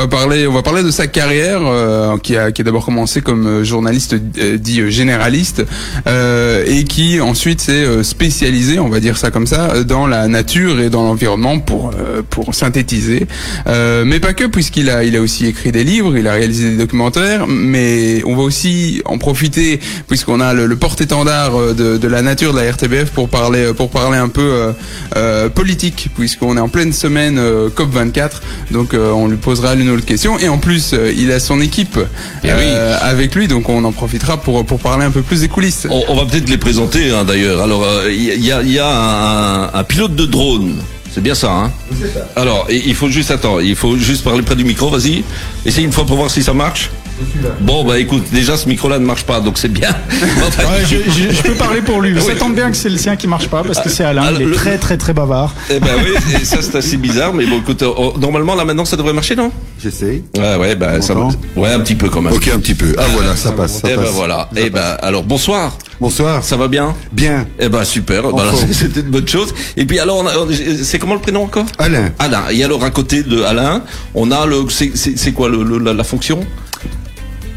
On va parler, on va parler de sa carrière euh, qui a qui a d'abord commencé comme euh, journaliste euh, dit euh, généraliste euh, et qui ensuite s'est euh, spécialisé, on va dire ça comme ça, dans la nature et dans l'environnement pour pour synthétiser. Mais pas que puisqu'il a il a aussi écrit des livres, il a réalisé des documentaires, mais on va aussi en profiter puisqu'on a le, le porte-étendard de, de la nature de la RTBF pour parler pour parler un peu politique puisqu'on est en pleine semaine COP 24, donc on lui posera l'autre question et en plus euh, il a son équipe Eh euh, avec lui, donc on en profitera pour pour parler un peu plus des coulisses. On, on va peut-être les présenter hein, d'ailleurs. Alors, euh, il y, a, il y a un, un pilote de drone. C'est bien ça, hein Alors, il il faut juste attendre. Il faut juste parler près du micro. Vas-y. Essaye une fois pour voir si ça marche. Bon, bah écoute, déjà ce micro-là ne marche pas, donc c'est bien. Enfin, Ouais, je, je- je peux parler pour lui. Ça tombe bien que c'est le sien qui marche pas parce que c'est Alain. Ah, Il est le- très très très bavard. eh ben oui, et ça c'est assez bizarre, mais bon, écoute, oh, normalement là maintenant ça devrait marcher, non? J'essaye. Ouais, ouais, bah ça, M'entends ouais, un petit peu quand même. Ok, un petit peu. Ah voilà, ça passe. Ça eh ben passe. voilà. Eh ben alors bonsoir. Bonsoir. Ça va bien? Bien. Eh ben super. Bah. C'était une bonne chose. Et puis alors, on a- on- c'est comment le prénom encore? Alain. Alain. Et alors à côté de Alain, on a le, c'est- quoi le, le- la, la fonction?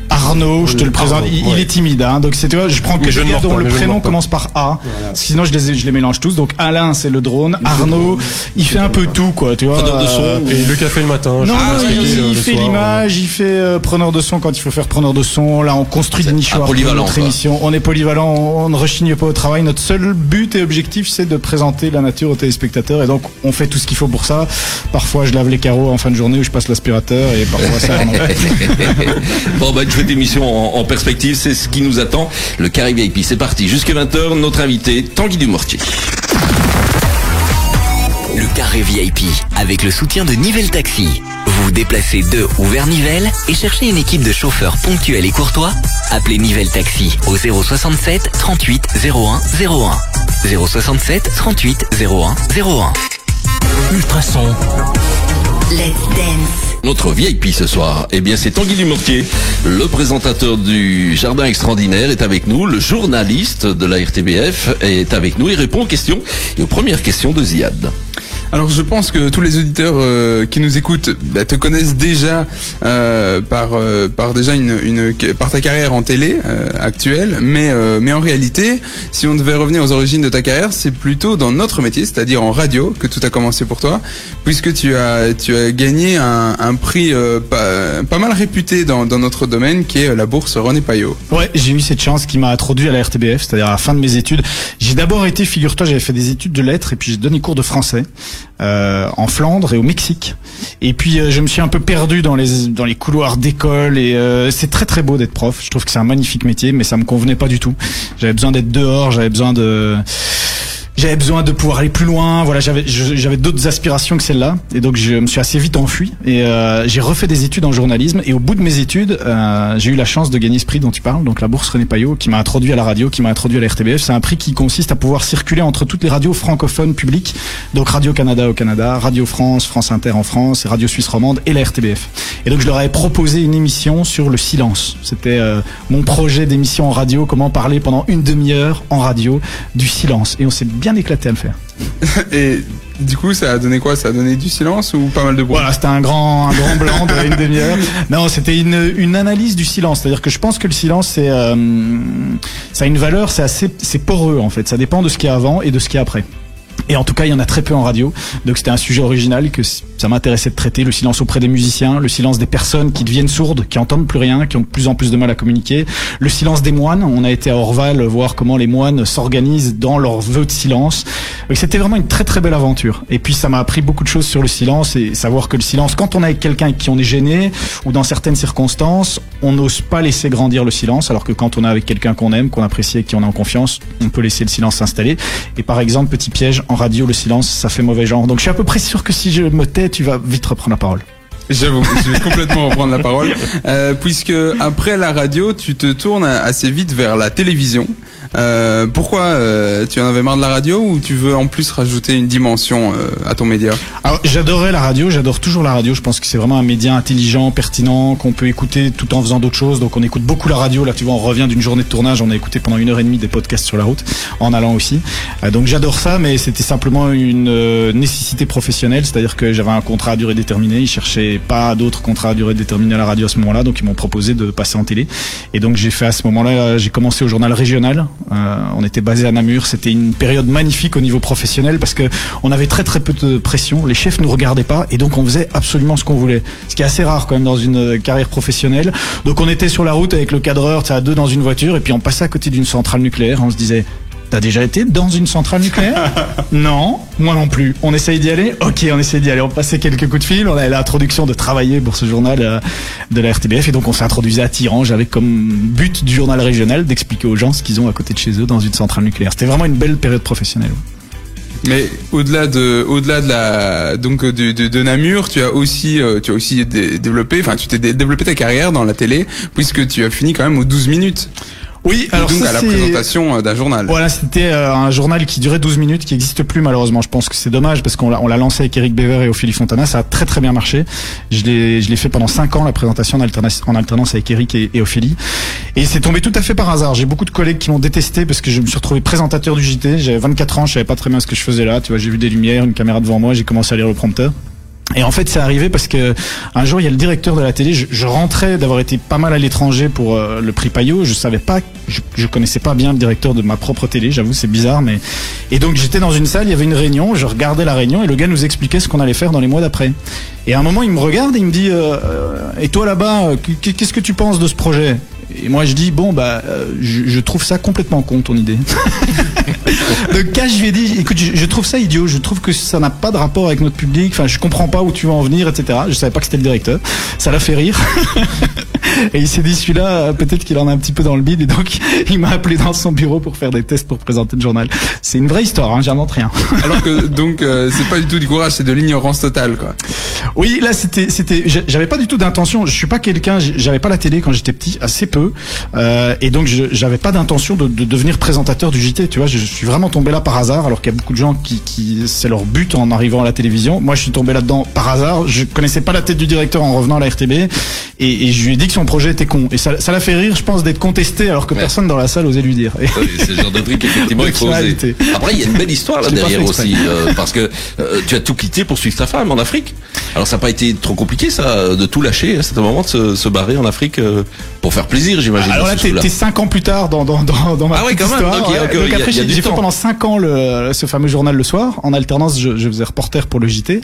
Arnaud, je te le présente. Arnaud, il, est timide, hein, donc c'est tu vois, je prends que je gars dont pas, le prénom commence par A. Sinon, je les, je les mélange tous. Donc Alain, c'est le drone. Arnaud, il fait un peu tout, quoi, tu vois. Preneur de son. euh, Et le café le matin. Non, il, euh, fait l'image, il fait euh, preneur de son quand il faut faire preneur de son. Là, on construit des nichoirs pour polyvalent, notre émission. On est polyvalent, on, ne rechigne pas au travail. Notre seul but et objectif, c'est de présenter la nature aux téléspectateurs. Et donc, on fait tout ce qu'il faut pour ça. Parfois, je lave les carreaux en fin de journée ou je passe l'aspirateur et parfois ça. bon, bah, émission en, en perspective, c'est ce qui nous attend. Le Carré VIP, c'est parti. Jusqu'à 20h, notre invité, Tanguy Dumortier. Le carré VIP, avec le soutien de Nivelle Taxi. Vous vous déplacez de ou vers Nivelles et cherchez une équipe de chauffeurs ponctuels et courtois Appelez Nivelle Taxi au 067 38 01 01. 067 38 01 01. Ultrason. Let's dance. Notre VIP ce soir, eh bien c'est Tanguy Dumortier, le présentateur du Jardin Extraordinaire est avec nous, le journaliste de la RTBF est avec nous, il répond aux questions et aux premières questions de Ziad. Alors je pense que tous les auditeurs euh, qui nous écoutent bah, te connaissent déjà euh, par euh, par déjà une, une par ta carrière en télé euh, actuelle, mais euh, mais en réalité, si on devait revenir aux origines de ta carrière, c'est plutôt dans notre métier, c'est-à-dire en radio, que tout a commencé pour toi, puisque tu as tu as gagné un, un prix euh, pas, pas mal réputé dans, dans notre domaine, qui est la bourse René Payot. Ouais, j'ai eu cette chance qui m'a introduit à la RTBF, c'est-à-dire à la fin de mes études. J'ai d'abord été, figure-toi, j'avais fait des études de lettres et puis j'ai donné cours de français euh, en Flandre et au Mexique. Et puis euh, je me suis un peu perdu dans les dans les couloirs d'école et euh, c'est très très beau d'être prof. Je trouve que c'est un magnifique métier, mais ça me convenait pas du tout. J'avais besoin d'être dehors, j'avais besoin de j'avais besoin de pouvoir aller plus loin. Voilà, j'avais j'avais d'autres aspirations que celle-là, et donc je me suis assez vite enfui. Et euh, j'ai refait des études en journalisme. Et au bout de mes études, euh, j'ai eu la chance de gagner ce prix dont tu parles, donc la bourse René Payot, qui m'a introduit à la radio, qui m'a introduit à la RTBF. C'est un prix qui consiste à pouvoir circuler entre toutes les radios francophones publiques, donc Radio Canada au Canada, Radio France, France Inter en France, et Radio Suisse romande et la RTBF. Et donc je leur avais proposé une émission sur le silence. C'était euh, mon projet d'émission en radio, comment parler pendant une demi-heure en radio du silence. Et on s'est bien éclaté à le faire. Et du coup, ça a donné quoi? Ça a donné du silence ou pas mal de bruit? Voilà, c'était un grand, un grand blanc de une demi-heure. Non, c'était une, une analyse du silence. C'est-à-dire que je pense que le silence, c'est, euh, ça a une valeur, c'est assez, c'est poreux en fait. Ça dépend de ce qu'il y a avant et de ce qu'il y a après. Et en tout cas, il y en a très peu en radio. Donc c'était un sujet original que ça m'intéressait de traiter. Le silence auprès des musiciens, le silence des personnes qui deviennent sourdes, qui entendent plus rien, qui ont de plus en plus de mal à communiquer. Le silence des moines. On a été à Orval voir comment les moines s'organisent dans leurs vœux de silence. C'était vraiment une très très belle aventure. Et puis ça m'a appris beaucoup de choses sur le silence et savoir que le silence, quand on est avec quelqu'un avec qui on est gêné ou dans certaines circonstances, on n'ose pas laisser grandir le silence, alors que quand on est avec quelqu'un qu'on aime, qu'on apprécie et qui on est en confiance, on peut laisser le silence s'installer. Et par exemple, petit piège, en radio, le silence, ça fait mauvais genre. Donc je suis à peu près sûr que si je me tais, tu vas vite reprendre la parole. J'avoue, je vais complètement reprendre la parole, euh, puisque après la radio, tu te tournes assez vite vers la télévision. Euh, pourquoi euh, tu en avais marre de la radio ou tu veux en plus rajouter une dimension euh, à ton média? Alors j'adorais la radio, j'adore toujours la radio. Je pense que c'est vraiment un média intelligent, pertinent, qu'on peut écouter tout en faisant d'autres choses. Donc on écoute beaucoup la radio. Là, tu vois, on revient d'une journée de tournage, on a écouté pendant une heure et demie des podcasts sur la route, en allant aussi. Euh, donc j'adore ça, mais c'était simplement une euh, nécessité professionnelle, c'est-à-dire que j'avais un contrat à durée déterminée. Ils cherchaient pas d'autres contrats à durée déterminée à la radio à ce moment-là, donc ils m'ont proposé de passer en télé. Et donc j'ai fait à ce moment-là, j'ai commencé au journal régional. Euh, on était basé à Namur. C'était une période magnifique au niveau professionnel parce que on avait très très peu de pression. Les chefs nous regardaient pas et donc on faisait absolument ce qu'on voulait. Ce qui est assez rare quand même dans une euh, carrière professionnelle. Donc on était sur la route avec le cadreur, à deux dans une voiture et puis on passait à côté d'une centrale nucléaire. On se disait T'as déjà été dans une centrale nucléaire Non, moi non plus. On essaye d'y aller? Ok, on essaye d'y aller. On passait quelques coups de fil. On avait l'introduction de travailler pour ce journal euh, de la RTBF et donc on s'est introduisait à Tirange avec comme but du journal régional d'expliquer aux gens ce qu'ils ont à côté de chez eux dans une centrale nucléaire. C'était vraiment une belle période professionnelle. Mais au-delà de, au-delà de la, donc de, de, de Namur, tu as aussi, euh, tu as aussi dé- développé, enfin, tu t'es dé- développé ta carrière dans la télé, puisque tu as fini quand même aux 12 minutes. Oui, alors donc ça, à la présentation euh, d'un journal. Voilà, c'était euh, un journal qui durait 12 minutes, qui n'existe plus malheureusement. Je pense que c'est dommage parce qu'on l'a, on l'a lancé avec Eric Bever et Ophélie Fontana. Ça a très très bien marché. Je l'ai, je l'ai fait pendant 5 ans, la présentation en alternance, en alternance avec Eric et, et Ophélie. Et c'est tombé tout à fait par hasard. J'ai beaucoup de collègues qui m'ont détesté parce que je me suis retrouvé présentateur du JT. J'avais 24 ans, je savais pas très bien ce que je faisais là. Tu vois, j'ai vu des lumières, une caméra devant moi, j'ai commencé à lire le prompteur. Et en fait, c'est arrivé parce que un jour, il y a le directeur de la télé. Je, je rentrais d'avoir été pas mal à l'étranger pour euh, le prix Payot. Je savais pas, je, je connaissais pas bien le directeur de ma propre télé. J'avoue, c'est bizarre, mais et donc j'étais dans une salle. Il y avait une réunion. Je regardais la réunion et le gars nous expliquait ce qu'on allait faire dans les mois d'après. Et à un moment, il me regarde et il me dit euh, euh, Et toi là-bas, qu- qu'est-ce que tu penses de ce projet? Et moi, je dis Bon, bah, euh, je, je trouve ça complètement con ton idée. Donc quand je lui ai dit, écoute, je, je trouve ça idiot, je trouve que ça n'a pas de rapport avec notre public, enfin je comprends pas où tu veux en venir, etc. Je savais pas que c'était le directeur, ça l'a fait rire. et il s'est dit celui-là, peut-être qu'il en a un petit peu dans le bide, et donc il m'a appelé dans son bureau pour faire des tests pour présenter le journal. C'est une vraie histoire, hein, j'invente rien. Alors que donc euh, c'est pas du tout du courage, c'est de l'ignorance totale, quoi. Oui, là c'était c'était j'a- j'avais pas du tout d'intention, je suis pas quelqu'un, j'avais pas la télé quand j'étais petit, assez peu. Euh, et donc je- j'avais pas d'intention de, de devenir présentateur du JT, tu vois, je, je suis vraiment tombé là par hasard alors qu'il y a beaucoup de gens qui qui c'est leur but en arrivant à la télévision. Moi je suis tombé là-dedans par hasard, je connaissais pas la tête du directeur en revenant à la RTB et, et je lui ai dit que son projet était con et ça ça l'a fait rire, je pense d'être contesté alors que Ouais. personne dans la salle osait lui dire. Oui, c'est le genre de truc effectivement il faut oser. Après il y a une belle histoire là derrière aussi euh, parce que euh, tu as tout quitté pour suivre ta femme en Afrique. Alors ça n'a pas été trop compliqué ça de tout lâcher à cet moment de se, se barrer en Afrique euh, pour faire plaisir j'imagine. Alors là, t'es coup-là. t'es cinq ans plus tard dans dans dans, dans ma Ah ouais, quand même. histoire. Ok, Donc y a- après, j'ai fait pendant cinq ans le ce fameux journal le soir. En alternance, je, je faisais reporter pour le JT.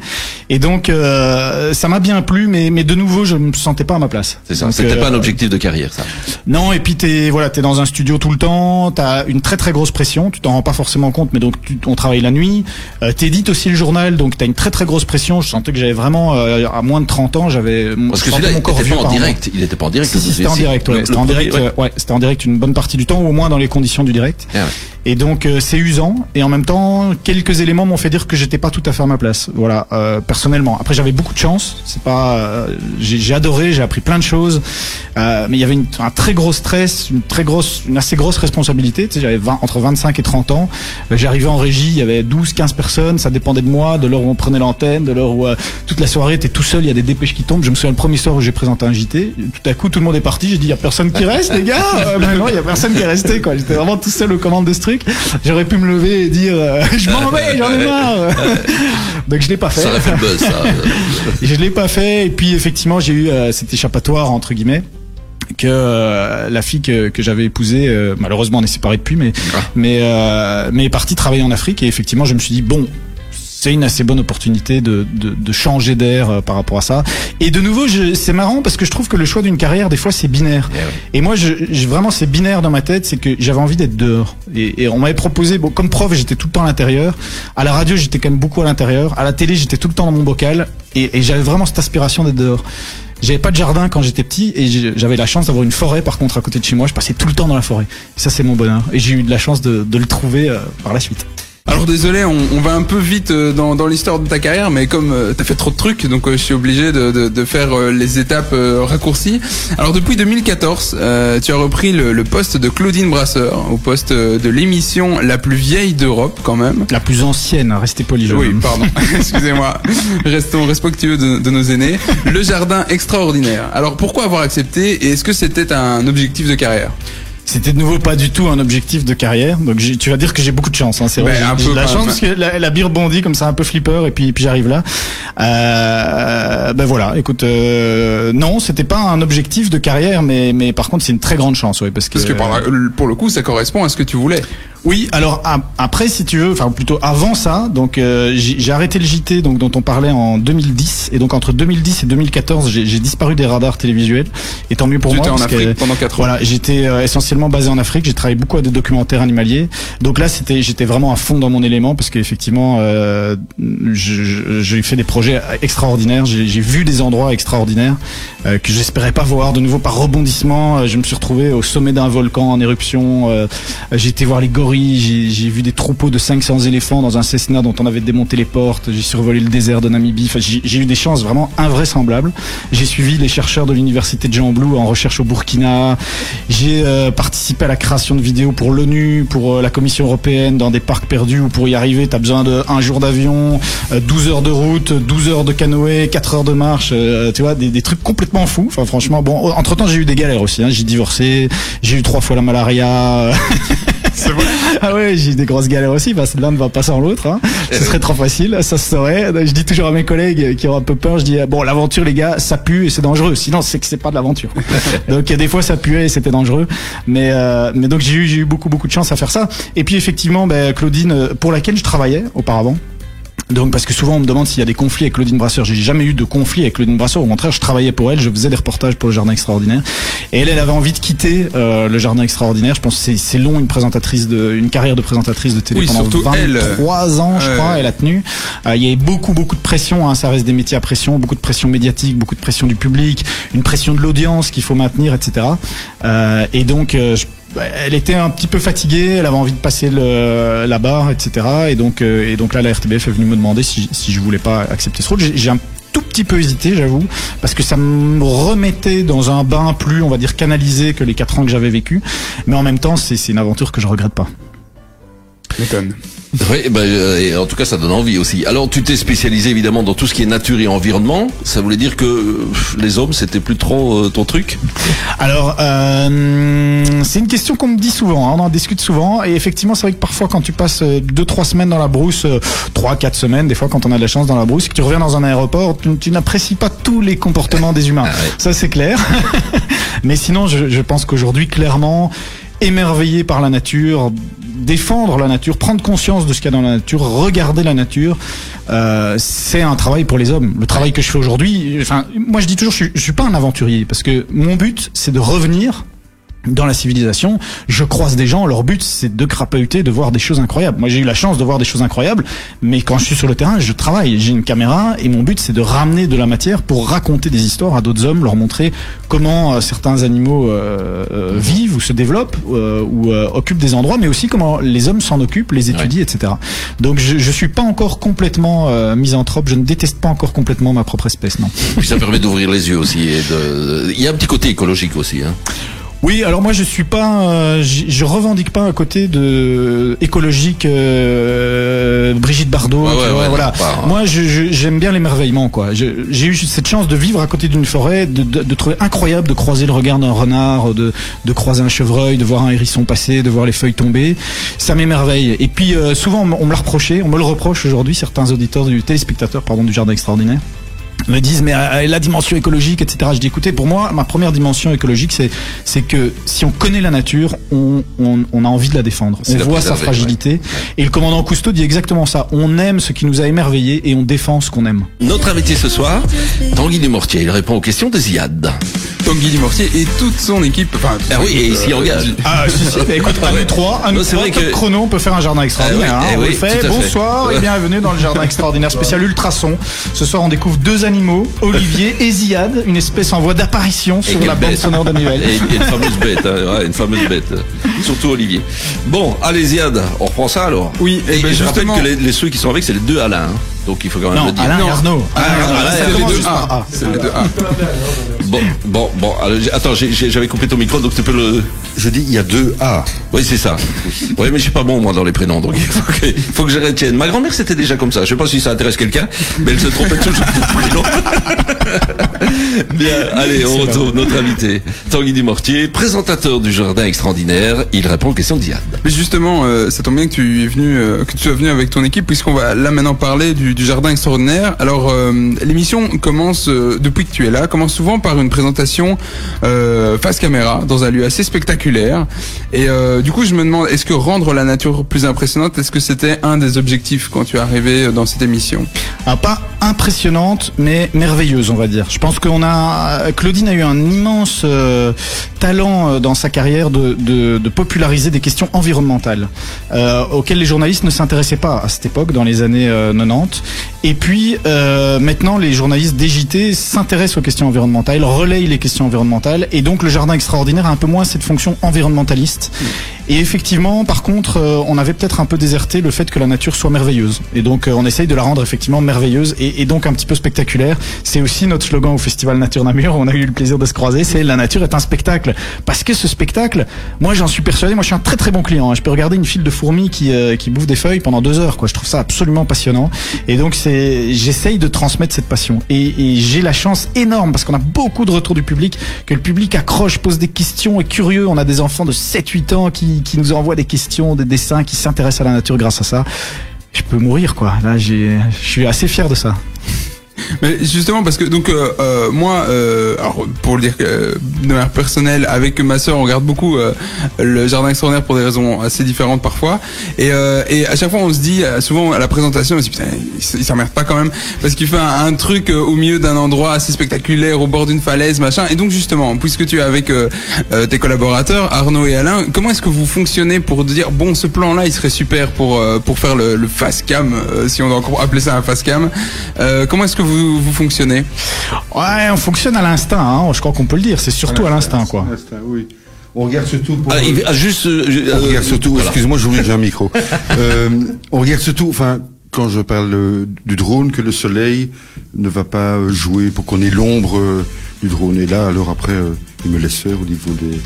Et donc euh, ça m'a bien plu, mais mais de nouveau, je me sentais pas à ma place. C'est ça. Donc, C'était euh, pas un objectif de carrière ça. Non, et puis t'es voilà, t'es dans un studio tout le temps. T'as une très très grosse pression. Tu t'en rends pas forcément compte, mais donc tu, on travaille la nuit. Euh, T'édites aussi le journal, donc t'as une très très grosse pression. Je sentais que j'avais vraiment euh, à moins de 30 ans, j'avais Parce que celui-là mon il corps était pas en direct. Il était pas en direct. Si, si, c'était en direct, ouais. C'était en direct, ouais. euh, ouais, c'était en direct une bonne partie du temps, ou au moins dans les conditions du direct. Ah ouais. Et donc euh, c'est usant, et en même temps, quelques éléments m'ont fait dire que j'étais pas tout à fait à ma place. Voilà, euh, personnellement. Après, j'avais beaucoup de chance. C'est pas, euh, j'ai adoré, j'ai appris plein de choses, euh, mais il y avait une, un très gros stress, une très grosse, une assez grosse responsabilité. Tu sais, j'avais 20 entre 25 et 30 ans. Euh, J'arrivais en régie, il y avait 12, 15 personnes, ça dépendait de moi, de l'heure où on prenait l'antenne, de l'heure où euh, toute la soirée t'es tout seul, il y a des dépêches qui tombent. Je me souviens le premier soir où j'ai présenté un JT, tout à coup tout le monde est parti, j'ai dit il y a personne qui reste les gars. Non, il y a personne qui est resté. J'étais vraiment tout seul aux commandes de ce. J'aurais pu me lever et dire euh, je m'en vais, j'en ai marre. Donc je l'ai pas fait. Ça aurait fait le buzz ça. Et je l'ai pas fait. Et puis effectivement, j'ai eu euh, cet échappatoire entre guillemets que euh, la fille que, que j'avais épousée, euh, malheureusement on est séparés depuis, mais Ah. mais euh, mais est partie travailler en Afrique. Et effectivement, je me suis dit bon. C'est une assez bonne opportunité de, de, de changer d'air euh, par rapport à ça. Et de nouveau, je- c'est marrant parce que je trouve que le choix d'une carrière, des fois, c'est binaire. Et moi, je, je- vraiment, c'est binaire dans ma tête, c'est que j'avais envie d'être dehors. Et, et on m'avait proposé, bon, comme prof, j'étais tout le temps à l'intérieur. À la radio, j'étais quand même beaucoup à l'intérieur. À la télé, j'étais tout le temps dans mon bocal. Et, et j'avais vraiment cette aspiration d'être dehors. J'avais pas de jardin quand j'étais petit et j'avais la chance d'avoir une forêt par contre à côté de chez moi. Je passais tout le temps dans la forêt. Et ça, c'est mon bonheur. Et j'ai eu de la chance de, de le trouver euh, par la suite. Alors désolé, on, on va un peu vite euh, dans, dans l'histoire de ta carrière, mais comme euh, t'as fait trop de trucs, donc euh, je suis obligé de, de, de faire euh, les étapes euh, raccourcies. Alors depuis 2014, euh, tu as repris le, le poste de Claudine Brasseur, au poste de l'émission la plus vieille d'Europe quand même. La plus ancienne, restez poli. Oui, pardon. Excusez-moi. Restons respectueux de, de nos aînés. Le jardin extraordinaire. Alors pourquoi avoir accepté et est-ce que c'était un objectif de carrière? C'était de nouveau pas du tout un objectif de carrière. Donc tu vas dire que j'ai beaucoup de chance. Hein, c'est vrai. Ben, un J'ai peu de la chance même. parce que la, la bire bondit comme ça un peu flipper et puis puis j'arrive là. Euh, ben voilà. Écoute, euh, non, c'était pas un objectif de carrière, mais mais par contre c'est une très grande chance, oui, parce que Parce que par la- pour le coup, ça correspond à ce que tu voulais. oui, alors après, si tu veux, enfin plutôt avant ça, donc euh, j'ai arrêté le JT, donc dont on parlait en 2010, et donc entre 2010 et 2014, j'ai disparu des radars télévisuels. Et tant mieux pour Tu moi. en que, Afrique pendant 4 ans. Voilà, j'étais euh, basé en Afrique. J'ai travaillé beaucoup à des documentaires animaliers. Donc là, c'était, j'étais vraiment à fond dans mon élément parce qu'effectivement, euh, j'ai fait des projets extraordinaires. J'ai vu des endroits extraordinaires euh, que j'espérais pas voir. De nouveau par rebondissement, euh, je me suis retrouvé au sommet d'un volcan en éruption. euh, j'ai été voir les gorilles. J'ai vu des troupeaux de 500 éléphants dans un Cessna dont on avait démonté les portes. J'ai survolé le désert de Namibie. Enfin, j'ai eu des chances vraiment invraisemblables. J'ai suivi les chercheurs de l'université de Jean Blou en recherche au Burkina. J'ai participé à la création de vidéos pour l'ONU, pour euh, la Commission européenne dans des parcs perdus où pour y arriver, tu as besoin de un jour d'avion, euh, 12 heures de route, 12 heures de canoë, 4 heures de marche, euh, tu vois, des, des trucs complètement fous. Enfin, franchement, bon, entre temps, j'ai eu des galères aussi. Hein. J'ai divorcé, j'ai eu trois fois la malaria. Ah ouais, j'ai eu des grosses galères aussi, parce que l'un ne va pas sans l'autre. Hein. Ce serait trop facile, ça se saurait. Je dis toujours à mes collègues qui ont un peu peur, je dis bon, l'aventure les gars, ça pue et c'est dangereux. Sinon, c'est que c'est pas de l'aventure. donc des fois ça puait et c'était dangereux. Mais euh, mais donc j'ai eu j'ai eu beaucoup beaucoup de chance à faire ça. Et puis effectivement, ben, Claudine, euh, pour laquelle je travaillais auparavant. Donc parce que souvent on me demande s'il y a des conflits avec Claudine Brasseur. J'ai jamais eu de conflit avec Claudine Brasseur. Au contraire, je travaillais pour elle, je faisais des reportages pour le Jardin Extraordinaire. Et elle, elle avait envie de quitter euh, le Jardin Extraordinaire. Je pense que c'est- long une présentatrice de, une carrière de présentatrice de télé Oui, pendant surtout 23 elle. ans, je crois. Elle a tenu. Euh, il y avait beaucoup beaucoup de pression. Hein, ça reste des métiers à pression, beaucoup de pression médiatique, beaucoup de pression du public, une pression de l'audience qu'il faut maintenir, etc. Euh, et donc euh, je- elle était un petit peu fatiguée, elle avait envie de passer le, la barre, etc. Et donc, euh, et donc là, la RTBF est venue me demander si, si je voulais pas accepter ce rôle. J'ai un tout petit peu hésité, j'avoue, parce que ça me remettait dans un bain plus, on va dire, canalisé que les quatre ans que j'avais vécu. Mais en même temps, c'est c'est une aventure que je regrette pas. M'étonne. Oui, ben, euh, et en tout cas, ça donne envie aussi. Alors, tu t'es spécialisé évidemment dans tout ce qui est nature et environnement. Ça voulait dire que euh, les hommes, c'était plus trop euh, ton truc? Alors, euh, c'est une question qu'on me dit souvent, hein, on en discute souvent, et effectivement, c'est vrai que parfois, quand tu passes euh, deux, trois semaines dans la brousse, euh, trois, quatre semaines, des fois, quand on a de la chance dans la brousse, que tu reviens dans un aéroport, tu, tu n'apprécies pas tous les comportements des humains. Ça, c'est clair. Mais sinon, je, je pense qu'aujourd'hui, clairement, émerveillé par la nature, défendre la nature, prendre conscience de ce qu'il y a dans la nature, regarder la nature, euh, c'est un travail pour les hommes. Le travail que je fais aujourd'hui, enfin, moi je dis toujours, je suis, je suis pas un aventurier parce que mon but, c'est de revenir dans la civilisation, je croise des gens, leur but c'est de crapahuter, de voir des choses incroyables. Moi j'ai eu la chance de voir des choses incroyables, mais quand je suis sur le terrain, je travaille, j'ai une caméra et mon but c'est de ramener de la matière pour raconter des histoires à d'autres hommes, leur montrer comment euh, certains animaux euh, euh, vivent ou se développent euh, ou euh, occupent des endroits, mais aussi comment les hommes s'en occupent, les étudient, etc. Donc je, je suis pas encore complètement euh, misanthrope, je ne déteste pas encore complètement ma propre espèce, non. Puis ça permet d'ouvrir les yeux aussi. et de- Il y a un petit côté écologique aussi. Hein. Oui, alors moi je suis pas, euh, je revendique pas un côté de écologique euh, Brigitte Bardot. Ouais, tu ouais, vois, ouais, voilà. pas, hein. Moi je- je- j'aime bien l'émerveillement quoi. J'ai eu cette chance de vivre à côté d'une forêt, de, de, de trouver incroyable de croiser le regard d'un renard, de, de croiser un chevreuil, de voir un hérisson passer, de voir les feuilles tomber. Ça m'émerveille. Et puis euh, souvent on me- on me l'a reproché, on me le reproche aujourd'hui certains auditeurs du téléspectateurs pardon du jardin extraordinaire me disent mais euh, la dimension écologique etc je dis écoutez pour moi ma première dimension écologique c'est c'est que si on connaît la nature on, on, on a envie de la défendre. On la voit sa fragilité. Et le commandant Cousteau dit exactement ça. On aime ce qui nous a émerveillé et on défend ce qu'on aime. Notre invité ce soir, Tanguy Dumortier, il répond aux questions des IAD. Tanguy Dumortier et toute son équipe. Enfin, Ah oui, et il s'y euh, engage. ah si si. Bah, écoute à nous trois à nous trois vrai top que- chrono on peut faire un jardin extraordinaire Ah oui, hein, eh on oui, le fait. bonsoir et bienvenue dans le jardin extraordinaire spécial ultrason. Ce soir on découvre deux animaux Olivier et Ziad une espèce en voie d'apparition sur la bande bête. sonore de Nivelle Et, et une fameuse bête, hein, ouais, une fameuse bête. Surtout Olivier. Bon, allez Ziad, on reprend ça alors Oui, Et, eh ben, je rappelle que les, les ceux qui sont avec, c'est les deux Alain. hein. Donc il faut quand même Non, le dire. Alain et Arnaud. Ah, c'est les deux A. Bon, bon, bon. alors, attends, j'avais coupé ton micro, donc tu peux le. Je dis, il y a deux A. Oui, c'est ça. Oui, mais je suis pas bon moi dans les prénoms, donc il faut que, faut que je retienne. Ma grand-mère c'était déjà comme ça. Je sais pas si ça intéresse quelqu'un, mais elle se trompait toujours de prénom. Bien, allez, on retrouve notre invité, Tanguy Dumortier, présentateur du Jardin Extraordinaire. Il répond aux questions de Diane. Mais justement, euh, ça tombe bien que tu es venu, euh, que tu sois venu avec ton équipe, puisqu'on va là maintenant parler du, du jardin extraordinaire. Alors, euh, l'émission commence euh, depuis que tu es là, commence souvent par une présentation euh, face caméra dans un lieu assez spectaculaire. Et euh, du coup, je me demande, est-ce que rendre la nature plus impressionnante, est-ce que c'était un des objectifs quand tu es arrivé dans cette émission? Ah, pas impressionnante, mais merveilleuse, on va dire. Je pense qu'on a, Claudine a eu un immense euh, talent euh, dans sa carrière de, populariser des questions environnementales euh, auxquelles les journalistes ne s'intéressaient pas à cette époque, dans les années euh, 90. Et puis euh, maintenant, les journalistes DJT s'intéressent aux questions environnementales, relayent les questions environnementales, et donc le jardin extraordinaire a un peu moins cette fonction environnementaliste. Et effectivement, par contre, euh, on avait peut-être un peu déserté le fait que la nature soit merveilleuse. Et donc, euh, on essaye de la rendre effectivement merveilleuse et, et donc un petit peu spectaculaire. C'est aussi notre slogan au Festival Nature Namur. On a eu le plaisir de se croiser. C'est la nature est un spectacle. Parce que ce spectacle, moi, j'en suis persuadé. Moi, je suis un très très bon client. hein. Je peux regarder une file de fourmis qui euh, qui bouffent des feuilles pendant deux heures. Quoi. Je trouve ça absolument passionnant. Et donc, c'est j'essaye de transmettre cette passion. Et, et j'ai la chance énorme parce qu'on a beaucoup de retours du public, que le public accroche, pose des questions, est curieux. On a des enfants de 7-8 ans qui, qui nous envoient des questions, des dessins, qui s'intéressent à la nature grâce à ça. Je peux mourir, quoi. Là, je suis assez fier de ça. Mais justement parce que donc euh, euh, moi euh, pour le dire de manière personnelle avec ma sœur on regarde beaucoup le jardin extraordinaire pour des raisons assez différentes parfois. Et à chaque fois on se dit souvent à la présentation on se dit il s'emmerde pas quand même parce qu'il fait un, truc au milieu d'un endroit assez spectaculaire au bord d'une falaise machin. Et donc justement puisque tu es avec tes collaborateurs Arnaud et Alain comment est-ce que vous fonctionnez pour dire bon ce plan là il serait super pour pour faire le, le face cam si on doit encore appeler ça un face cam comment est-ce que vous fonctionnez Ouais, on fonctionne à l'instinct, hein. je crois qu'on peut le dire. C'est surtout à l'instinct, quoi. Oui. On regarde surtout pour. Ah, il- ah, juste. euh, je- on euh, regarde surtout. voilà. Excuse-moi, j'oublie j'ai un micro. Euh, on regarde surtout. Enfin, quand je parle euh, du drone, que le soleil ne va pas euh, jouer pour qu'on ait l'ombre euh, du drone. Et là, alors après, euh, il me laisse faire au niveau des,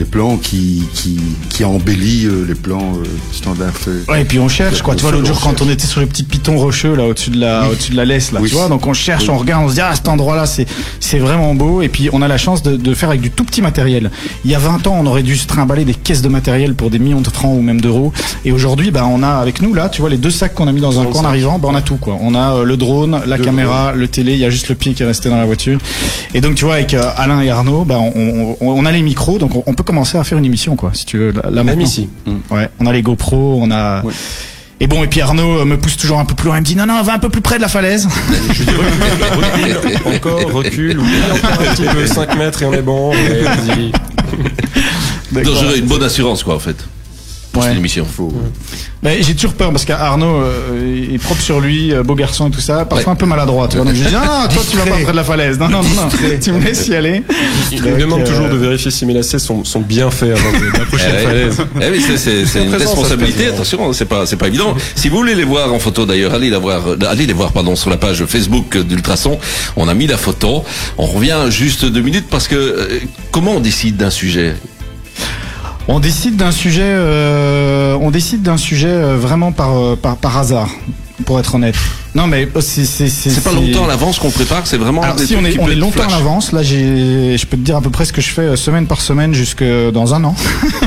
des plans qui qui qui embellit euh, les plans euh, standards. Ouais, et puis on cherche, quoi. Tu vois, l'autre jour, quand on était sur les petits pitons rocheux, là, au-dessus de la, au-dessus de la laisse, là, Oui. tu vois. Donc on cherche, on regarde, on se dit, ah, cet endroit-là, c'est, c'est vraiment beau. Et puis on a la chance de, de faire avec du tout petit matériel. Il y a 20 ans, on aurait dû se trimballer des caisses de matériel pour des millions de francs ou même d'euros. Et aujourd'hui, bah, on a avec nous, là, tu vois, les deux sacs qu'on a mis dans un coin en arrivant, bah, on a tout, quoi. On a euh, le drone, la caméra, le télé, il y a juste le pied qui est resté dans la voiture. Et donc, tu vois, avec euh, Alain et Arnaud, bah, on, on, on a les micros, donc on, on peut commencer à faire une émission, quoi, si tu veux. Là, là, Même maintenant. ici. Ouais, on a les GoPro, on a. Et bon, et puis Arnaud euh, me pousse toujours un peu plus loin. Il me dit non, non, va un peu plus près de la falaise. Encore, recule, oublie encore un petit peu, 5 mètres et on est bon. et. Donc j'aurais une bonne assurance, quoi, en fait. Pour Ouais. cette émission. Mais j'ai toujours peur parce qu'Arnaud euh, est propre sur lui, euh, beau garçon et tout ça, parfois Ouais. un peu maladroit. Tu vois, donc je dis non, non, toi tu vas pas près de la falaise. Non, non, non, non. tu me laisses y aller. Il me demande euh, toujours de vérifier si mes lacets sont, sont bien faits avant de- d'approcher Eh la falaise. Eh oui, c'est- une responsabilité. Attention, c'est pas c'est pas évident. Si vous voulez les voir en photo d'ailleurs, allez la voir, allez les voir pardon sur la page Facebook d'Ultrason. On a mis la photo. On revient juste deux minutes parce que euh, comment on décide d'un sujet? On décide d'un sujet, euh, on décide d'un sujet euh, vraiment euh, par par hasard, pour être honnête. Non, mais c'est pas longtemps à l'avance qu'on prépare, c'est vraiment. Alors si on est on est longtemps à flash. l'avance, là j'ai, je peux te dire à peu près ce que je fais euh, semaine par semaine jusque dans un an.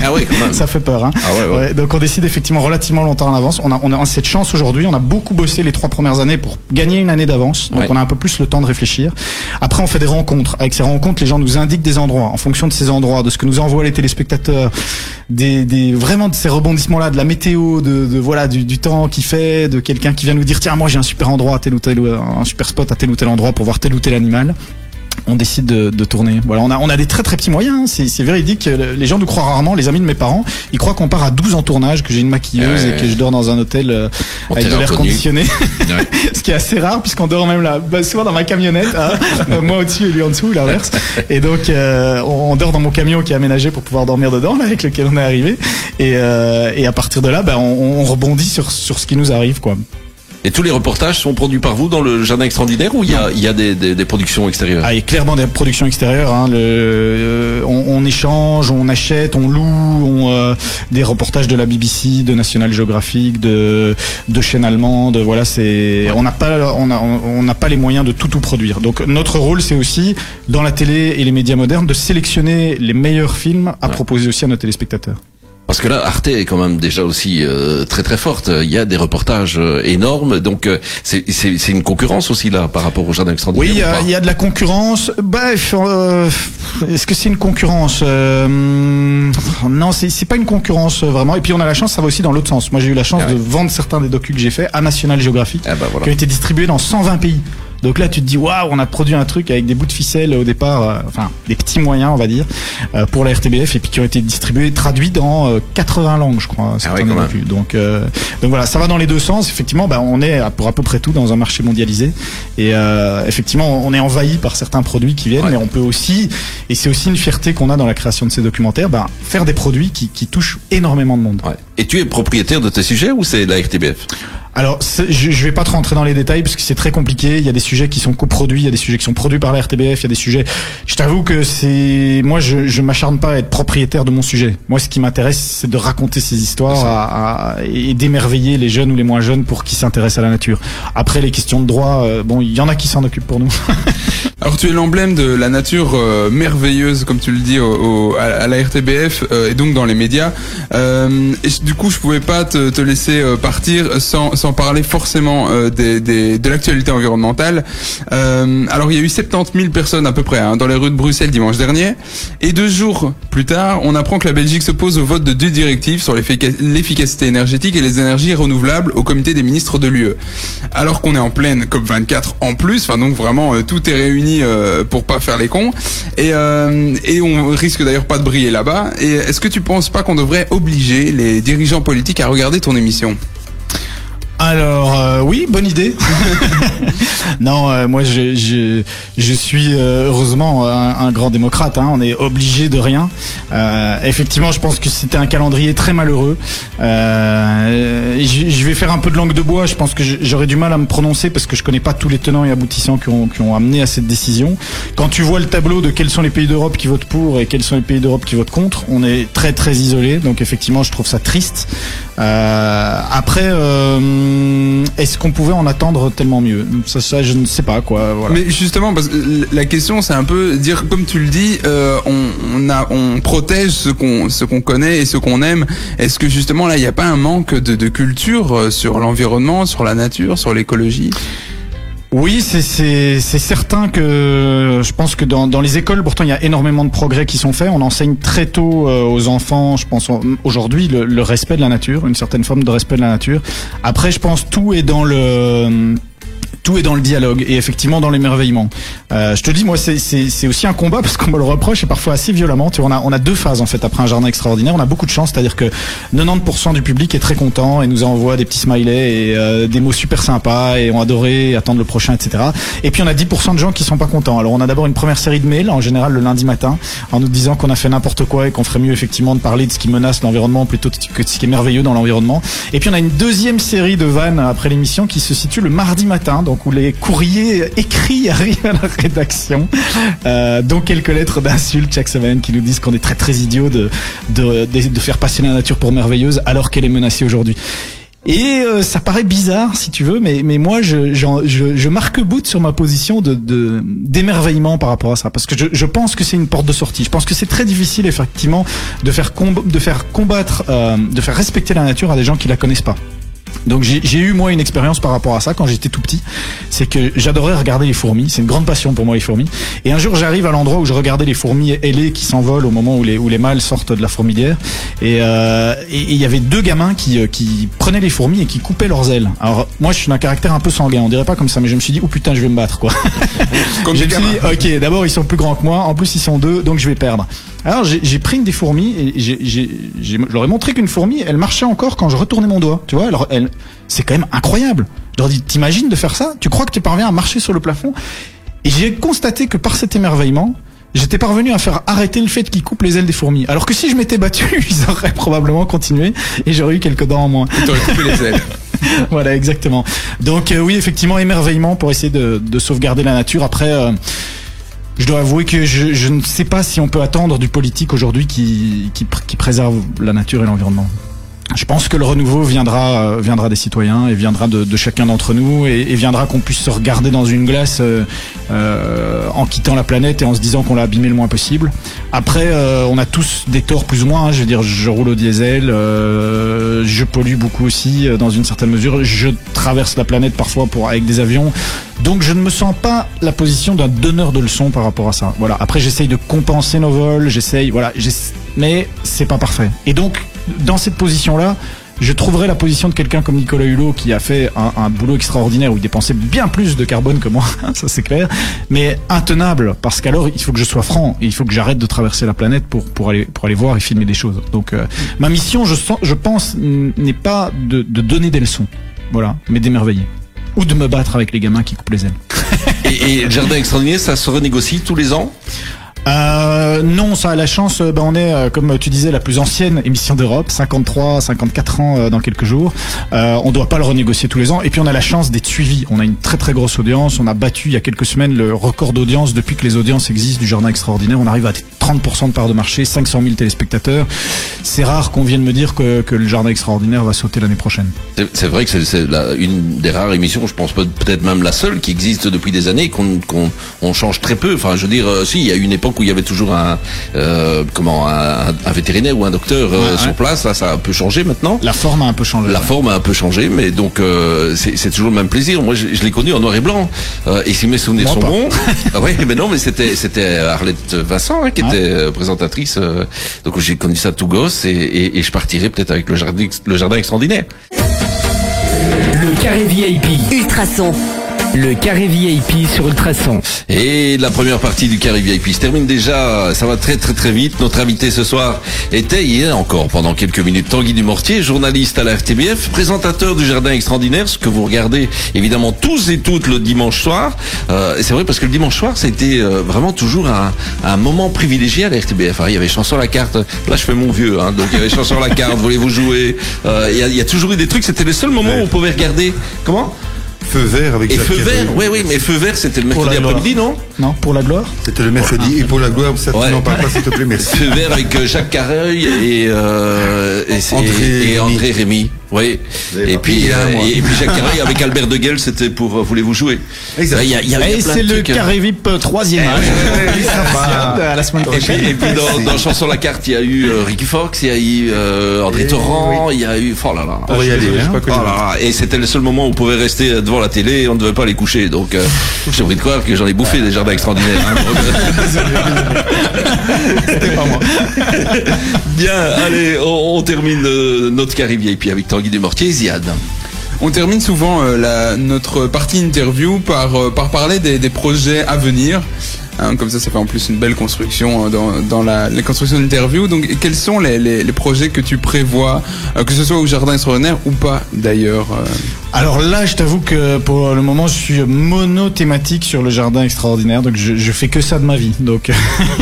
Ah oui, quand même. Ça fait peur, hein. Ah ouais, ouais. donc on décide effectivement relativement longtemps en avance. On a, on a cette chance aujourd'hui. On a beaucoup bossé les trois premières années pour gagner une année d'avance. Donc Ouais. on a un peu plus le temps de réfléchir. Après on fait des rencontres. Avec ces rencontres, les gens nous indiquent des endroits. En fonction de ces endroits, de ce que nous envoient les téléspectateurs, des, des vraiment de ces rebondissements-là, de la météo, de, de voilà du, du temps qui fait, de quelqu'un qui vient nous dire tiens moi j'ai un super endroit à tel ou tel un super spot à tel ou tel endroit pour voir tel ou tel animal on décide de, de tourner. Voilà, on a, on a des très très petits moyens. hein. C'est, véridique. Le- Les gens nous croient rarement. Les amis de mes parents, ils croient qu'on part à 12 en tournage, que j'ai une maquilleuse Ouais. et que je dors dans un hôtel euh, avec de l'air conditionné. Ouais. Ce qui est assez rare puisqu'on dort même là, bah, souvent dans ma camionnette, hein. Euh, moi au-dessus et lui en dessous, ou l'inverse. Et donc euh, on, on dort dans mon camion qui est aménagé pour pouvoir dormir dedans, là, avec lequel on est arrivé. Et, euh, et à partir de là, bah, on, on rebondit sur sur ce qui nous arrive, quoi. Et tous les reportages sont produits par vous dans le jardin extraordinaire ou il y a, il y a des, des, des productions extérieures? Ah, il y a clairement des productions extérieures. Hein, le, euh, on, on échange, on achète, on loue, on, euh, des reportages de la BBC, de National Geographic, de, de chaînes allemandes. Voilà, c'est on n'a pas on a- on n'a pas les moyens de tout tout produire. Donc notre rôle, c'est aussi dans la télé et les médias modernes de sélectionner les meilleurs films à proposer aussi à nos téléspectateurs. Parce que là, Arte est quand même déjà aussi euh, très très forte. Il y a des reportages euh, énormes, donc euh, c'est une concurrence aussi là par rapport au jardin extraordinaire. Oui, il y, a- y de la concurrence. Bref, euh, est-ce que c'est une concurrence Euh, Non, c'est c'est pas une concurrence vraiment. Et puis on a la chance, ça va aussi dans l'autre sens. Moi, j'ai eu la chance Ah ouais. de vendre certains des docus que j'ai fait à National Geographic, Ah bah voilà. qui ont été distribués dans 120 pays. Donc là, tu te dis, waouh, on a produit un truc avec des bouts de ficelle au départ, euh, enfin des petits moyens, on va dire, euh, pour la RTBF, et puis qui ont été distribués, traduits dans euh, 80 langues, je crois. Ah ouais. Donc, euh, donc voilà, ça va dans les deux sens. Effectivement, bah, on est pour à peu près tout dans un marché mondialisé, et euh, effectivement, on est envahi par certains produits qui viennent, Ouais. mais on peut aussi, et c'est aussi une fierté qu'on a dans la création de ces documentaires, bah, faire des produits qui, qui touchent énormément de monde. Ouais. Et tu es propriétaire de tes sujets ou c'est la RTBF Alors, je, je vais pas te rentrer dans les détails parce que c'est très compliqué. Il y a des sujets qui sont coproduits, il y a des sujets qui sont produits par la RTBF, il y a des sujets. Je t'avoue que c'est moi, je, je m'acharne pas à être propriétaire de mon sujet. Moi, ce qui m'intéresse, c'est de raconter ces histoires à- à- et d'émerveiller les jeunes ou les moins jeunes pour qui s'intéressent à la nature. Après, les questions de droit, euh, bon, il y en a qui s'en occupent pour nous. Alors tu es l'emblème de la nature euh, merveilleuse, comme tu le dis, au, au- à, à la RTBF euh, et donc dans les médias. Euh, et du coup, je pouvais pas te, te laisser euh, partir sans, sans parler forcément euh, des, des- de l'actualité environnementale. Euh, alors il y a eu 70 000 personnes à peu près hein, dans les rues de Bruxelles dimanche dernier. Et deux jours plus tard, on apprend que la Belgique s'oppose au vote de deux directives sur l'effica- l'efficacité énergétique et les énergies renouvelables au comité des ministres de l'UE. Alors qu'on est en pleine COP24 en plus, enfin donc vraiment euh, tout est réuni euh, pour pas faire les cons et euh, et on risque d'ailleurs pas de briller là-bas. Et est-ce que tu penses pas qu'on devrait obliger les dirigeants politiques à regarder ton émission? Alors euh, oui, bonne idée. non, euh, moi je, je, je suis euh, heureusement un, grand démocrate. Hein, on est obligé de rien. Effectivement, je pense que c'était un calendrier très malheureux. Je, je vais faire un peu de langue de bois. Je pense que j'aurais du mal à me prononcer parce que je connais pas tous les tenants et aboutissants qui ont, qui ont amené à cette décision. Quand tu vois le tableau de quels sont les pays d'Europe qui votent pour et quels sont les pays d'Europe qui votent contre, on est très très isolé. Donc effectivement, je trouve ça triste. Euh, après, euh, est-ce qu'on pouvait en attendre tellement mieux ça, ça, je ne sais pas quoi. Voilà. Mais justement, parce que la question, c'est un peu dire, comme tu le dis, euh, on, on a, on protège ce qu'on, ce qu'on connaît et ce qu'on aime. Est-ce que justement là, il n'y a pas un manque de, de culture euh, sur l'environnement, sur la nature, sur l'écologie? Oui, c'est certain que je pense que dans dans les écoles, pourtant il y a énormément de progrès qui sont faits. On enseigne très tôt euh, aux enfants, je pense aujourd'hui le, le respect de la nature, une certaine forme de respect de la nature. Après, je pense tout est dans le tout est dans le dialogue et effectivement dans l'émerveillement. Euh, je te dis, moi, c'est- aussi un combat parce qu'on me le reproche et parfois assez violemment. Tu vois, on a, on a deux phases en fait après un jardin extraordinaire. On a beaucoup de chance, c'est-à-dire que 90% du public est très content et nous envoie des petits smileys et euh, des mots super sympas et ont adoré attendre le prochain, etc. Et puis on a 10% de gens qui sont pas contents. Alors on a d'abord une première série de mails, en général le lundi matin, en nous disant qu'on a fait n'importe quoi et qu'on ferait mieux effectivement de parler de ce qui menace l'environnement plutôt que de ce qui est merveilleux dans l'environnement. Et puis on a une deuxième série de vannes après l'émission qui se situe le mardi matin, donc où les courriers écrits arrivent à la rédaction, euh, dont quelques lettres d'insultes chaque semaine qui nous disent qu'on est très très idiot de, de, de, faire passer la nature pour merveilleuse alors qu'elle est menacée aujourd'hui. Et euh, ça paraît bizarre, si tu veux, mais, mais moi, je, je, je marque bout sur ma position de, d'émerveillement par rapport à ça, parce que je, je pense que c'est une porte de sortie. Je pense que c'est très difficile, effectivement, de faire, de faire combattre, euh, de faire respecter la nature à des gens qui la connaissent pas. Donc j'ai eu moi une expérience par rapport à ça quand j'étais tout petit, c'est que j'adorais regarder les fourmis, c'est une grande passion pour moi les fourmis. Et un jour j'arrive à l'endroit où je regardais les fourmis ailées qui s'envolent au moment où les où les mâles sortent de la fourmilière et euh, et et il y avait deux gamins qui euh, qui prenaient les fourmis et qui coupaient leurs ailes. Alors moi je suis d'un caractère un peu sanguin, on dirait pas comme ça mais je me suis dit oh putain je vais me battre quoi. Comme je me suis dit ok d'abord ils sont plus grands que moi, en plus ils sont deux donc je vais perdre. Alors j'ai pris une des fourmis et je leur ai montré qu'une fourmi elle marchait encore quand je retournais mon doigt, tu vois alors elle c'est quand même incroyable. Je leur dis, t'imagines de faire ça? Tu crois que tu parviens à marcher sur le plafond? Et j'ai constaté que par cet émerveillement, j'étais parvenu à faire arrêter le fait qu'ils coupent les ailes des fourmis. Alors que si je m'étais battu, ils auraient probablement continué et j'aurais eu quelques dents en moins. T'aurais coupé les ailes. voilà, exactement. Donc euh, oui, effectivement, émerveillement pour essayer de, de sauvegarder la nature. Après, euh, je dois avouer que je, ne sais pas si on peut attendre du politique aujourd'hui qui, qui préserve la nature et l'environnement. Je pense que le renouveau viendra euh, viendra des citoyens et viendra de, de chacun d'entre nous et, viendra qu'on puisse se regarder dans une glace euh, euh, en quittant la planète et en se disant qu'on l'a abîmé le moins possible. Après, euh, on a tous des torts plus ou moins. hein. je veux dire, je roule au diesel, euh, je pollue beaucoup aussi dans une certaine mesure. Je traverse la planète parfois pour avec des avions. Donc je ne me sens pas la position d'un donneur de leçons par rapport à ça. Voilà. Après j'essaye de compenser nos vols, j'essaye, voilà, j'essa- mais c'est pas parfait. Et donc dans cette position-là, je trouverais la position de quelqu'un comme Nicolas Hulot qui a fait un, boulot extraordinaire où il dépensait bien plus de carbone que moi, ça c'est clair, mais intenable parce qu'alors il faut que je sois franc et il faut que j'arrête de traverser la planète pour pour aller pour aller voir et filmer des choses. Donc euh, ma mission, je sens, je pense, n'est pas de, de donner des leçons, voilà, mais d'émerveiller ou de me battre avec les gamins qui coupent les ailes. Et, et jardin extraordinaire, ça se renégocie tous les ans? Euh, non, ça a la chance. euh, ben, on est, euh, comme tu disais, la plus ancienne émission d'Europe, 53, 54 ans dans quelques jours. On doit pas le renégocier tous les ans. Et puis on a la chance d'être suivi. On a une très très grosse audience. On a battu il y a quelques semaines le record d'audience depuis que les audiences existent du Jardin extraordinaire. On arrive à 30% de part de marché, 500 000 téléspectateurs. C'est rare qu'on vienne me dire que, le Jardin extraordinaire va sauter l'année prochaine. C'est- vrai que c'est- une des rares émissions, je pense peut- peut-être même la seule qui existe depuis des années, qu'on qu'on on change très peu. Enfin, je veux dire, si, il y a une époque où il y avait toujours un euh, comment un, un vétérinaire ou un docteur euh, Ouais, sur place. Là, ça a un peu changé maintenant. La forme a un peu changé. La forme a un peu changé, mais donc euh, c'est c'est toujours le même plaisir. Moi, je, je l'ai connu en noir et blanc. Euh, et si mes souvenirs Moi sont pas. bons, ah ouais, mais non, mais c'était c'était Arlette Vincent hein, qui Ouais. était euh, présentatrice. euh, donc j'ai connu ça tout gosse et, et, et je partirais peut-être avec le jardin le jardin extraordinaire. Le carré VIP. Ultrason. Le carré VIP sur Ultrason. Et la première partie du Carré VIP se termine déjà, ça va très très très vite. Notre invité ce soir était, il est encore pendant quelques minutes, Tanguy Dumortier, journaliste à la RTBF, présentateur du Jardin Extraordinaire, ce que vous regardez évidemment tous et toutes le dimanche soir. Euh, et c'est vrai parce que le dimanche soir, c'était euh, vraiment toujours un, un moment privilégié à la RTBF. hein. Il y avait chanson à la carte, là je fais mon vieux, hein, donc il y avait chanson à la carte, voulez-vous jouer? Euh, Il y, a, il y a toujours eu des trucs, c'était le seul moment où on pouvait regarder... Comment? Feu vert avec Et Jacques feu vert, oui oui, mais feu vert c'était le Pour mercredi la gloire. après-midi, non Non, pour la gloire. C'était le mercredi. Et pour la gloire, ça, tu Ouais. n'en parles pas, s'il te plaît, merci. Feu vert avec euh, Jacques Carreuil et, euh, et, c'est- André et Rémy. André Rémy. Oui. Et puis, euh, et, puis Jacques Carreuil avec Albert de Guel, c'était pour euh, Voulez-vous jouer? Exact. Ouais, Il y a, il y a- il y a Et plein c'est le trucs, hein. carré VIP euh, troisième âge. À la semaine Et puis, prochaine. et puis dans, dans Chanson la carte, il y a eu euh, Ricky Fox, il y a eu euh, André Torrent, il y a eu... Oh là là. On va y aller, hein. Oh là là. Et c'était le seul moment où on pouvait rester euh, devant la télé et on ne devait pas les coucher. Donc, euh, j'ai envie de croire que j'en ai bouffé des jardins extraordinaires. hein. C'était pas moi. Bien, allez, on, on termine euh, notre carré VIP avec Tanguy Desmortiers et Ziad. On termine souvent euh, notre partie interview par, euh, par parler des projets à venir. Hein, comme ça, ça fait en plus une belle construction euh, dans, la, la construction d'interview. Donc, quels sont les, projets que tu prévois, euh, que ce soit au Jardin Extraordinaire ou pas d'ailleurs euh, Alors là, je t'avoue que pour le moment, je suis monothématique sur le jardin extraordinaire, donc je, je fais que ça de ma vie. Donc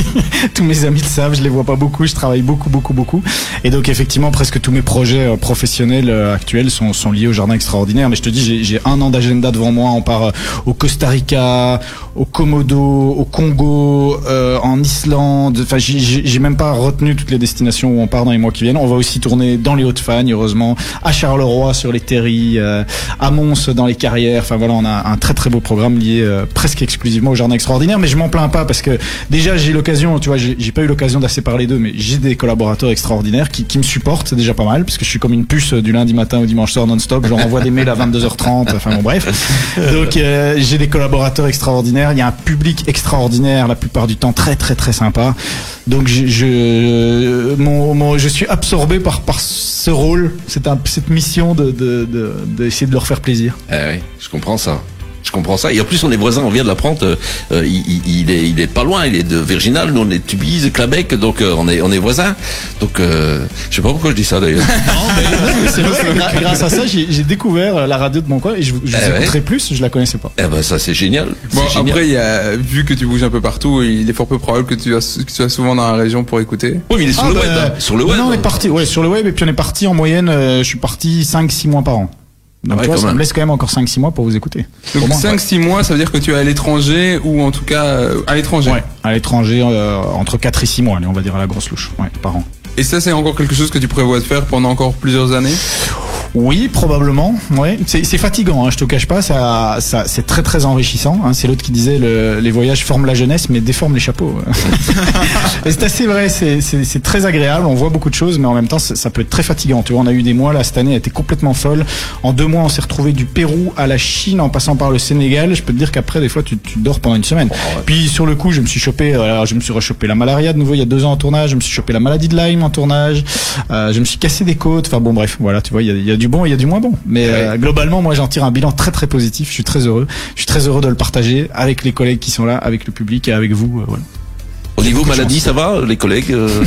tous mes amis le savent, je les vois pas beaucoup, je travaille beaucoup, beaucoup, beaucoup. Et donc effectivement, presque tous mes projets euh, professionnels actuels sont, sont liés au jardin extraordinaire. Mais je te dis, j'ai- un an d'agenda devant moi. On part au Costa Rica, au Komodo, au Congo, euh, en Islande. Enfin, j'ai- même pas retenu toutes les destinations où on part dans les mois qui viennent. On va aussi tourner dans les Hauts-de-Fagne, heureusement, à Charleroi sur les terries, euh, à Mons dans les carrières. Enfin voilà, on a un très très beau programme lié euh, presque exclusivement au jardin extraordinaire. Mais je m'en plains pas parce que déjà j'ai l'occasion, tu vois, j'ai pas eu l'occasion d'assez parler d'eux, mais j'ai des collaborateurs extraordinaires qui, qui me supportent, déjà pas mal parce que je suis comme une puce euh, du lundi matin au dimanche soir non-stop. Je leur envoie des mails à 22h30. Enfin bon bref. Donc euh, j'ai des collaborateurs extraordinaires. Il y a un public extraordinaire la plupart du temps, très très très sympa. Donc je, je, je suis absorbé par par ce rôle, cette, cette mission de de- de- d'essayer de leur faire plaisir. Eh oui, je comprends ça. Je comprends ça. Et en plus, on est voisins, on vient de l'apprendre. euh, euh, il, il- il est, il est pas loin, il est de Virginal, nous on est de Tubize, Clabec, donc euh, on est, on est voisins. Donc, euh, je sais pas pourquoi je dis ça d'ailleurs. Grâce à ça, j'ai j'ai découvert euh, la radio de mon coin et je, je vous Eh ouais. écouterai plus, je la connaissais pas. eh ben, ça c'est génial. Bon, génial. après, il y a, vu que tu bouges un peu partout, il est fort peu probable que tu, as, que tu sois souvent dans la région pour écouter. Oui, mais il est sur Ah, le bah, web. hein. Sur le web. Non, on est parti, ouais, sur le web et puis on est parti en moyenne, euh, je suis parti 5 6 mois par an. Donc ouais, tu vois, ça même. me laisse quand même encore 5-6 mois pour vous écouter. Donc Au moins. 5-6 mois, ça veut dire que tu es à l'étranger ou en tout cas euh, à l'étranger? Ouais, à l'étranger, euh, entre 4 et 6 mois, allez, on va dire à la grosse louche, ouais, par an. Et ça, c'est encore quelque chose que tu prévois de faire pendant encore plusieurs années? Oui, probablement. Ouais, c'est fatigant. Hein, je te cache pas, ça, ça c'est très très enrichissant. Hein, c'est l'autre qui disait le, les voyages forment la jeunesse, mais déforment les chapeaux. C'est assez vrai. C'est très agréable. On voit beaucoup de choses, mais en même temps, ça peut être très fatigant. Tu vois, on a eu des mois là cette année, a été complètement folle. En deux mois, on s'est retrouvé du Pérou à la Chine, en passant par le Sénégal. Je peux te dire qu'après, des fois, tu, tu dors pendant une semaine. Puis sur le coup, je me suis chopé, euh, alors, je me suis rechopé la malaria de nouveau il y a deux ans en tournage. Je me suis chopé la maladie de Lyme en tournage. Euh, je me suis cassé des côtes. Enfin bon, bref, voilà, tu vois, il y a, il y a du bon et il y a du moins bon. Mais euh, globalement, moi, j'en tire un bilan très très positif. Je suis très heureux. Je suis très heureux de le partager avec les collègues qui sont là, avec le public et avec vous. euh, voilà. Au niveau maladie, chance. ça va, les collègues euh,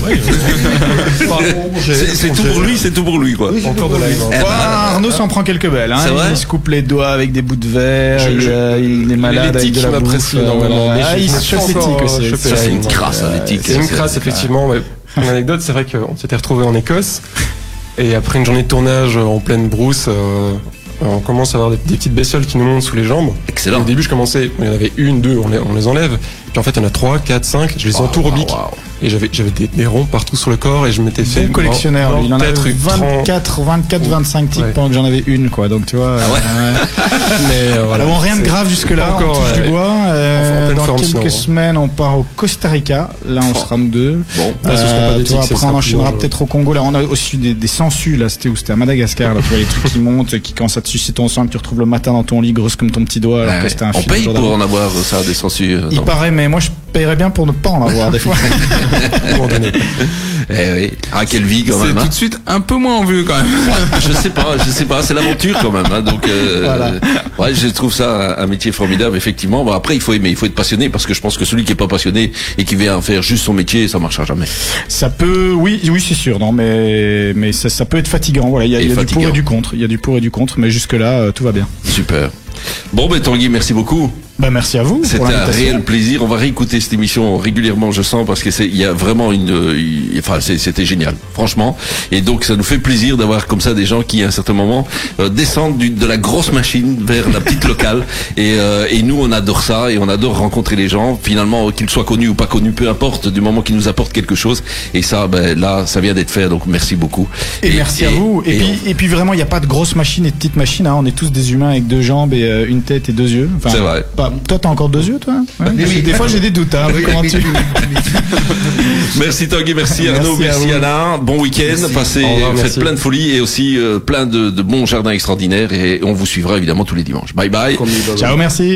C'est c'est tout pour lui, c'est tout pour lui, quoi. Encore de live. hein. Eh ben, Ah, Arnaud s'en prend quelques belles. Hein. Il se coupe les doigts avec des bouts de verre. Je- il, je- il est malade avec de la bouffe. euh, Ah, il se chauffe l'éthique euh, aussi. la c'est une crasse, hein, l'éthique. C'est une crasse, effectivement. Une anecdote, c'est vrai qu'on s'était retrouvé en Écosse. Et après une journée de tournage en pleine brousse, euh, on commence à avoir des, des petites bestioles qui nous montent sous les jambes. Et Excellent. au début, je commençais, il y en avait une, deux, on les, on les enlève. Puis en fait, il y en a trois, quatre, cinq. Je les entoure au bic. Et j'avais, j'avais des, des ronds partout sur le corps et je m'étais fait. Bon collectionneur, il en a peut-être eu 24, 24, 25 tics Ouais. pendant que j'en avais une, quoi. Donc tu vois. Ah ouais. Mais euh, voilà. Bon, rien de grave jusque là. pas on encore, touche du ouais. bois. Euh, En- en dans forme, quelques sinon, hein. semaines, on part au Costa Rica. Là, on sera nous deux. Bon, Ah, ce sera pas Euh, vois, ce après, sera on enchaînera peut-être au Congo. Là, on a aussi des, des sangsues. Là, c'était où? C'était à Madagascar. Là, tu vois les trucs qui montent, qui quand ça te suce ton sang, que tu retrouves le matin dans ton lit, grosse comme ton petit doigt. Alors que c'était un on paye pour en avoir ça, des censures. Il paraît, mais moi, je paierais bien pour ne pas en avoir des fois. Eh oui. Ah, quelle vie quand C'est même. tout hein. de suite un peu moins en vue quand même. je sais pas, je sais pas, c'est l'aventure quand même. Hein, donc, euh, Voilà. ouais, je trouve ça un, un métier formidable, effectivement. Bon, après, il faut aimer, il faut être passionné, parce que je pense que celui qui est pas passionné et qui vient faire juste son métier, ça marchera jamais. Ça peut, oui, oui, c'est sûr, non, mais mais ça, ça peut être fatigant. Voilà, il y a, y du pour et du contre. Il y a du pour et du contre, mais jusque là, tout va bien. Super. Bon, ben Tanguy, merci beaucoup. Bah merci à vous C'était pour un réel plaisir. On va réécouter cette émission régulièrement, je sens, parce que c'est, il y a vraiment une, il- enfin, c'est- c'était génial, franchement. Et donc, ça nous fait plaisir d'avoir comme ça des gens qui, à un certain moment, euh, descendent du- de la grosse machine vers la petite locale. Et, euh, et nous, on adore ça et on adore rencontrer les gens. Finalement, qu'ils soient connus ou pas connus, peu importe, du moment qu'ils nous apportent quelque chose. Et ça, ben là, ça vient d'être fait. Donc, merci beaucoup. Et, merci à vous. Et, puis, et puis vraiment, il n'y a pas de grosse machine et de petite machine. Hein. On est tous des humains avec deux jambes et euh, une tête et deux yeux. Enfin, C'est vrai. pas- toi, t'as encore deux yeux, toi Ouais. Des fois, j'ai des doutes. Hein. Comment tu... Merci Tanguy, merci Arnaud, Merci. Anna. Bon week-end, passez, faites plein de folie et aussi euh, plein de, de bons jardins extraordinaires et on vous suivra évidemment tous les dimanches. Bye bye. Ciao, merci.